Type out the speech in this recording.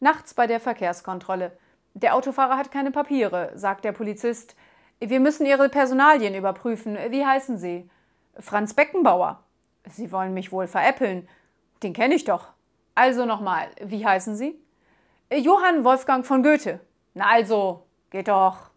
Nachts bei der Verkehrskontrolle. Der Autofahrer hat keine Papiere, sagt der Polizist. Wir müssen Ihre Personalien überprüfen. Wie heißen Sie? Franz Beckenbauer. Sie wollen mich wohl veräppeln. Den kenne ich doch. Also nochmal, wie heißen Sie? Johann Wolfgang von Goethe. Na also, geht doch.